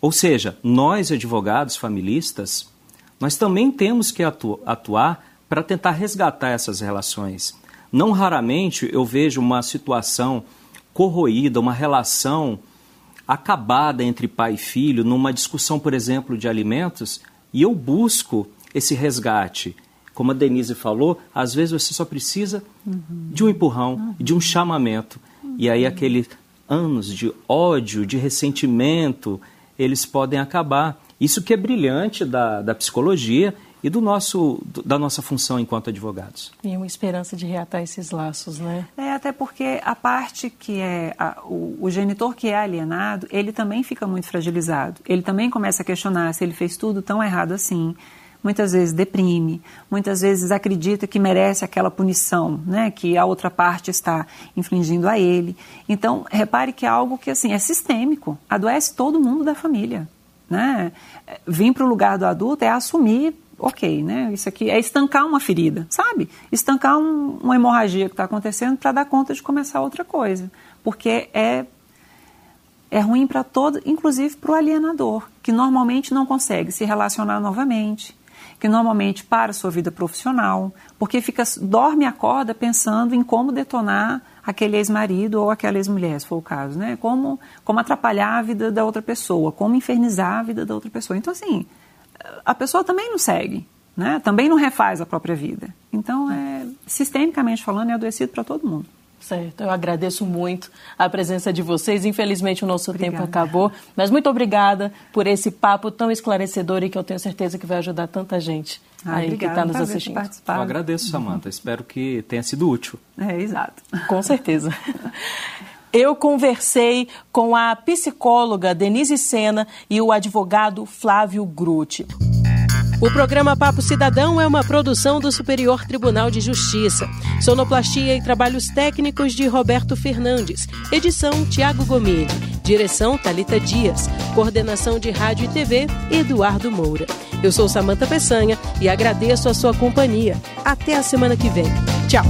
Ou seja, nós, advogados familistas, nós também temos que atu atuar para tentar resgatar essas relações. Não raramente eu vejo uma situação corroída, uma relação acabada entre pai e filho, numa discussão, por exemplo, de alimentos, e eu busco esse resgate. Como a Denise falou, às vezes você só precisa uhum. de um empurrão, uhum. de um chamamento. Uhum. E aí aqueles anos de ódio, de ressentimento, eles podem acabar. Isso que é brilhante da, da psicologia e do nosso, da nossa função enquanto advogados. E uma esperança de reatar esses laços, né? É, até porque a parte que é a, o, o, genitor que é alienado, ele também fica muito fragilizado. Ele também começa a questionar se ele fez tudo tão errado assim. Muitas vezes deprime, muitas vezes acredita que merece aquela punição, né, que a outra parte está infligindo a ele. Então, repare que é algo que assim é sistêmico, adoece todo mundo da família, né? Vir para o lugar do adulto é assumir ok, né? Isso aqui é estancar uma ferida, sabe? Estancar um, uma hemorragia que está acontecendo para dar conta de começar outra coisa. Porque é, é ruim para todo, inclusive para o alienador, que normalmente não consegue se relacionar novamente, que normalmente para sua vida profissional, porque fica dorme e acorda pensando em como detonar aquele ex-marido ou aquela ex-mulher, se for o caso, né? Como, como atrapalhar a vida da outra pessoa, como infernizar a vida da outra pessoa. Então, assim, a pessoa também não segue, né? também não refaz a própria vida. Então, é, sistemicamente falando, é adoecido para todo mundo. Certo, eu agradeço muito a presença de vocês. Infelizmente o nosso obrigada. tempo acabou, mas muito obrigada por esse papo tão esclarecedor e que eu tenho certeza que vai ajudar tanta gente ah, aí obrigada, que está nos assistindo. Eu agradeço, Samanta. Uhum. Espero que tenha sido útil. É, exato. Com certeza. Eu conversei com a psicóloga Denise Sena e o advogado Flávio Grutti. O programa Papo Cidadão é uma produção do Superior Tribunal de Justiça. Sonoplastia e trabalhos técnicos de Roberto Fernandes. Edição Tiago Gomide. Direção Talita Dias. Coordenação de Rádio e TV Eduardo Moura. Eu sou Samanta Peçanha e agradeço a sua companhia. Até a semana que vem. Tchau.